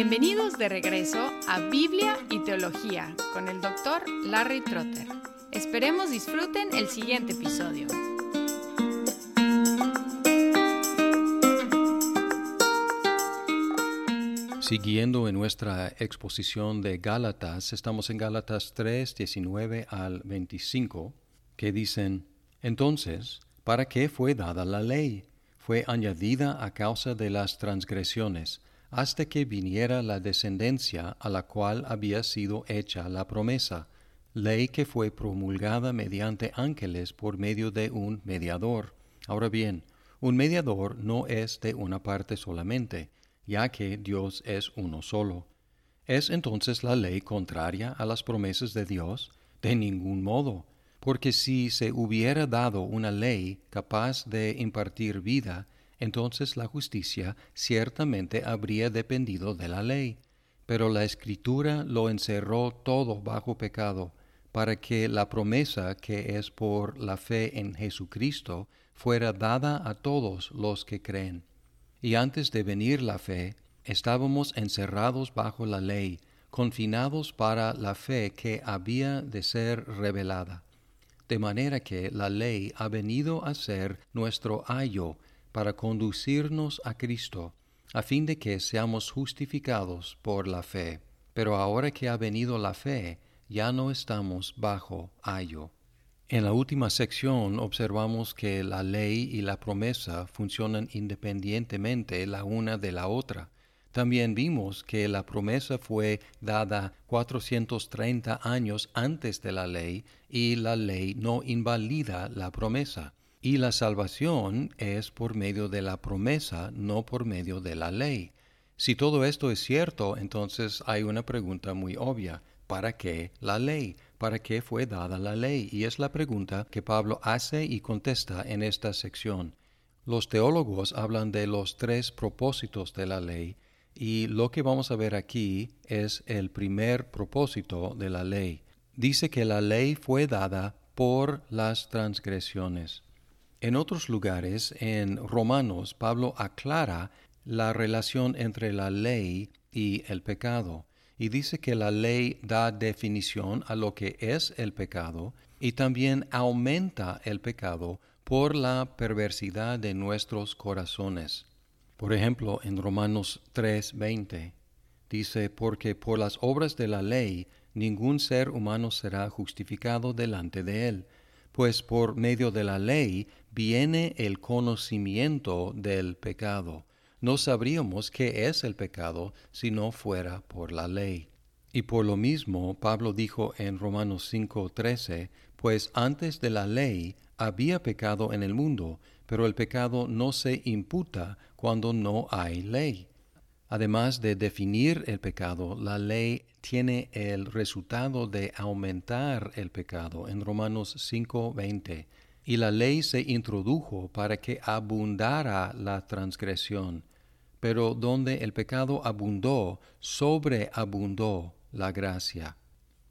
Bienvenidos de regreso a Biblia y Teología con el doctor Larry Trotter. Esperemos disfruten el siguiente episodio. Siguiendo en nuestra exposición de Gálatas, estamos en Gálatas 3, 19 al 25, que dicen, Entonces, ¿para qué fue dada la ley? Fue añadida a causa de las transgresiones hasta que viniera la descendencia a la cual había sido hecha la promesa, ley que fue promulgada mediante ángeles por medio de un mediador. Ahora bien, un mediador no es de una parte solamente, ya que Dios es uno solo. ¿Es entonces la ley contraria a las promesas de Dios? De ningún modo, porque si se hubiera dado una ley capaz de impartir vida, entonces la justicia ciertamente habría dependido de la ley. Pero la escritura lo encerró todo bajo pecado, para que la promesa que es por la fe en Jesucristo fuera dada a todos los que creen. Y antes de venir la fe, estábamos encerrados bajo la ley, confinados para la fe que había de ser revelada. De manera que la ley ha venido a ser nuestro ayo para conducirnos a Cristo, a fin de que seamos justificados por la fe. Pero ahora que ha venido la fe, ya no estamos bajo ayo. En la última sección observamos que la ley y la promesa funcionan independientemente la una de la otra. También vimos que la promesa fue dada 430 años antes de la ley y la ley no invalida la promesa. Y la salvación es por medio de la promesa, no por medio de la ley. Si todo esto es cierto, entonces hay una pregunta muy obvia. ¿Para qué la ley? ¿Para qué fue dada la ley? Y es la pregunta que Pablo hace y contesta en esta sección. Los teólogos hablan de los tres propósitos de la ley y lo que vamos a ver aquí es el primer propósito de la ley. Dice que la ley fue dada por las transgresiones. En otros lugares, en Romanos, Pablo aclara la relación entre la ley y el pecado, y dice que la ley da definición a lo que es el pecado y también aumenta el pecado por la perversidad de nuestros corazones. Por ejemplo, en Romanos 3:20 dice, porque por las obras de la ley ningún ser humano será justificado delante de él, pues por medio de la ley viene el conocimiento del pecado. No sabríamos qué es el pecado si no fuera por la ley. Y por lo mismo Pablo dijo en Romanos 5:13, pues antes de la ley había pecado en el mundo, pero el pecado no se imputa cuando no hay ley. Además de definir el pecado, la ley tiene el resultado de aumentar el pecado en Romanos 5:20. Y la ley se introdujo para que abundara la transgresión. Pero donde el pecado abundó, sobreabundó la gracia.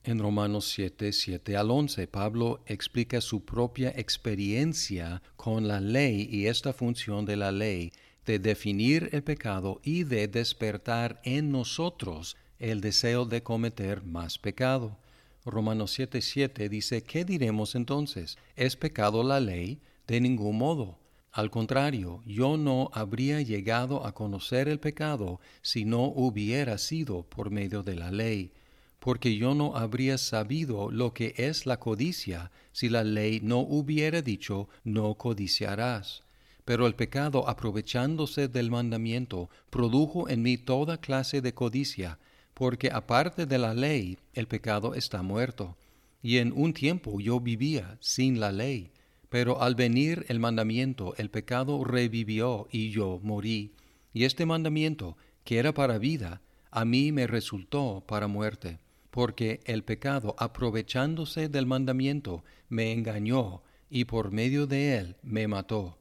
En Romanos 7, 7 al 11, Pablo explica su propia experiencia con la ley y esta función de la ley de definir el pecado y de despertar en nosotros el deseo de cometer más pecado. Romanos 7:7 dice, ¿qué diremos entonces? ¿Es pecado la ley? De ningún modo. Al contrario, yo no habría llegado a conocer el pecado si no hubiera sido por medio de la ley, porque yo no habría sabido lo que es la codicia si la ley no hubiera dicho no codiciarás. Pero el pecado, aprovechándose del mandamiento, produjo en mí toda clase de codicia, porque aparte de la ley, el pecado está muerto. Y en un tiempo yo vivía sin la ley, pero al venir el mandamiento, el pecado revivió y yo morí. Y este mandamiento, que era para vida, a mí me resultó para muerte, porque el pecado, aprovechándose del mandamiento, me engañó y por medio de él me mató.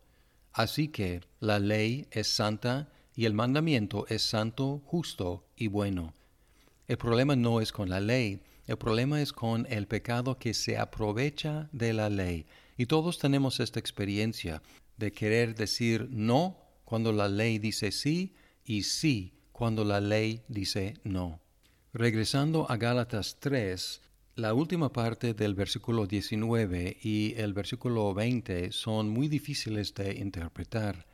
Así que la ley es santa y el mandamiento es santo, justo y bueno. El problema no es con la ley, el problema es con el pecado que se aprovecha de la ley. Y todos tenemos esta experiencia de querer decir no cuando la ley dice sí y sí cuando la ley dice no. Regresando a Gálatas 3, la última parte del versículo 19 y el versículo 20 son muy difíciles de interpretar.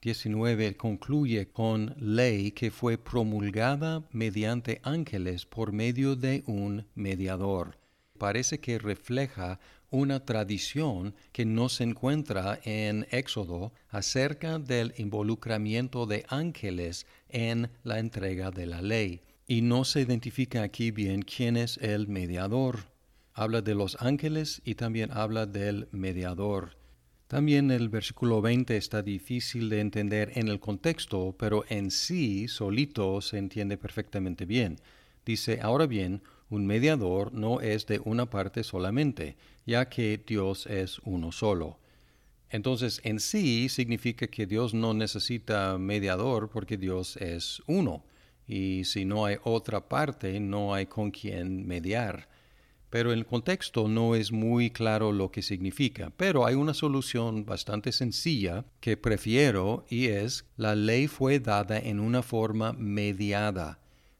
19 concluye con ley que fue promulgada mediante ángeles por medio de un mediador. Parece que refleja una tradición que no se encuentra en Éxodo acerca del involucramiento de ángeles en la entrega de la ley. Y no se identifica aquí bien quién es el mediador. Habla de los ángeles y también habla del mediador. También el versículo 20 está difícil de entender en el contexto, pero en sí solito se entiende perfectamente bien. Dice, ahora bien, un mediador no es de una parte solamente, ya que Dios es uno solo. Entonces, en sí significa que Dios no necesita mediador porque Dios es uno y si no hay otra parte, no hay con quien mediar. Pero el contexto no es muy claro lo que significa, pero hay una solución bastante sencilla que prefiero y es la ley fue dada en una forma mediada.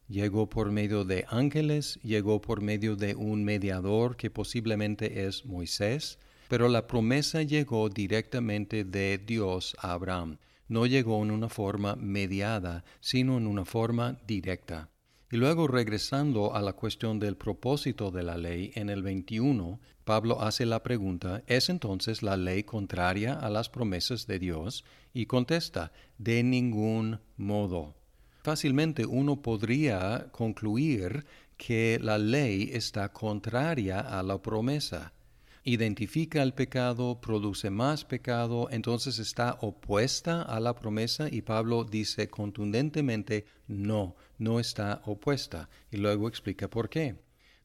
Llegó por medio de ángeles, llegó por medio de un mediador que posiblemente es Moisés, pero la promesa llegó directamente de Dios a Abraham no llegó en una forma mediada, sino en una forma directa. Y luego regresando a la cuestión del propósito de la ley en el 21, Pablo hace la pregunta, ¿es entonces la ley contraria a las promesas de Dios? Y contesta, de ningún modo. Fácilmente uno podría concluir que la ley está contraria a la promesa identifica el pecado, produce más pecado, entonces está opuesta a la promesa y Pablo dice contundentemente, no, no está opuesta. Y luego explica por qué.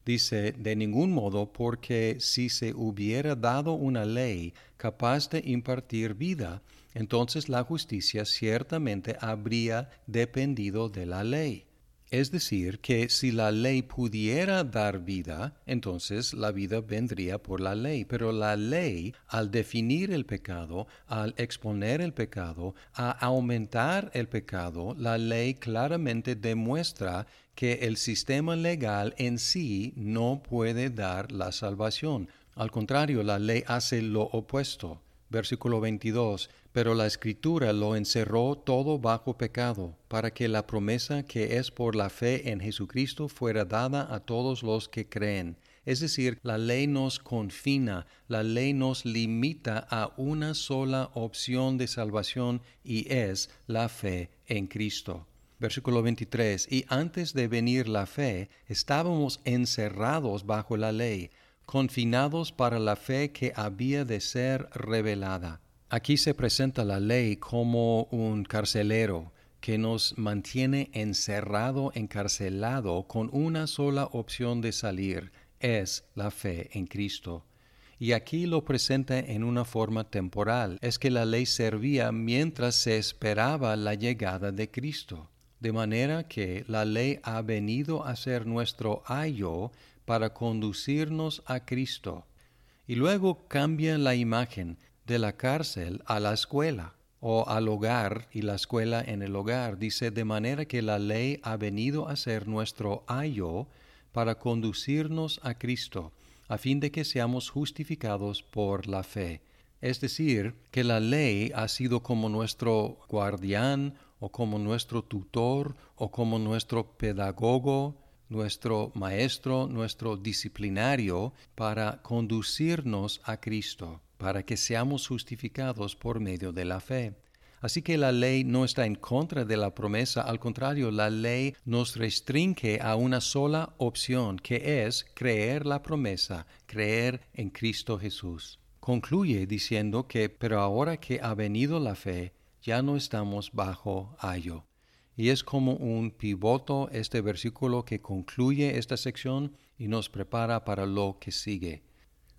Dice, de ningún modo, porque si se hubiera dado una ley capaz de impartir vida, entonces la justicia ciertamente habría dependido de la ley. Es decir, que si la ley pudiera dar vida, entonces la vida vendría por la ley. Pero la ley, al definir el pecado, al exponer el pecado, a aumentar el pecado, la ley claramente demuestra que el sistema legal en sí no puede dar la salvación. Al contrario, la ley hace lo opuesto. Versículo 22. Pero la escritura lo encerró todo bajo pecado, para que la promesa que es por la fe en Jesucristo fuera dada a todos los que creen. Es decir, la ley nos confina, la ley nos limita a una sola opción de salvación y es la fe en Cristo. Versículo 23. Y antes de venir la fe, estábamos encerrados bajo la ley, confinados para la fe que había de ser revelada. Aquí se presenta la ley como un carcelero que nos mantiene encerrado, encarcelado, con una sola opción de salir, es la fe en Cristo. Y aquí lo presenta en una forma temporal, es que la ley servía mientras se esperaba la llegada de Cristo. De manera que la ley ha venido a ser nuestro ayo para conducirnos a Cristo. Y luego cambia la imagen de la cárcel a la escuela o al hogar y la escuela en el hogar. Dice, de manera que la ley ha venido a ser nuestro ayo para conducirnos a Cristo, a fin de que seamos justificados por la fe. Es decir, que la ley ha sido como nuestro guardián o como nuestro tutor o como nuestro pedagogo, nuestro maestro, nuestro disciplinario para conducirnos a Cristo para que seamos justificados por medio de la fe. Así que la ley no está en contra de la promesa, al contrario, la ley nos restringe a una sola opción, que es creer la promesa, creer en Cristo Jesús. Concluye diciendo que, pero ahora que ha venido la fe, ya no estamos bajo ayo. Y es como un pivoto este versículo que concluye esta sección y nos prepara para lo que sigue.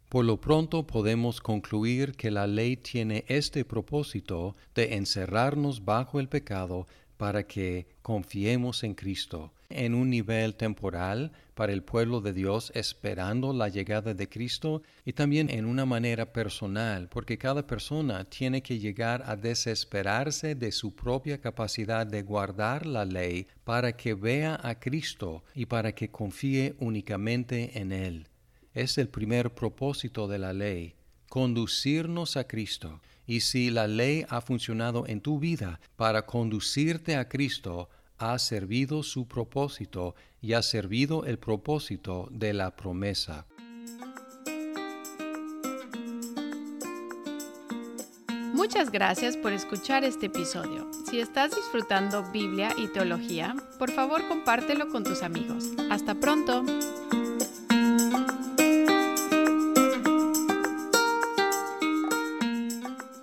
Por lo pronto podemos concluir que la ley tiene este propósito de encerrarnos bajo el pecado para que confiemos en Cristo, en un nivel temporal para el pueblo de Dios esperando la llegada de Cristo y también en una manera personal, porque cada persona tiene que llegar a desesperarse de su propia capacidad de guardar la ley para que vea a Cristo y para que confíe únicamente en Él. Es el primer propósito de la ley, conducirnos a Cristo. Y si la ley ha funcionado en tu vida para conducirte a Cristo, ha servido su propósito y ha servido el propósito de la promesa. Muchas gracias por escuchar este episodio. Si estás disfrutando Biblia y teología, por favor compártelo con tus amigos. Hasta pronto.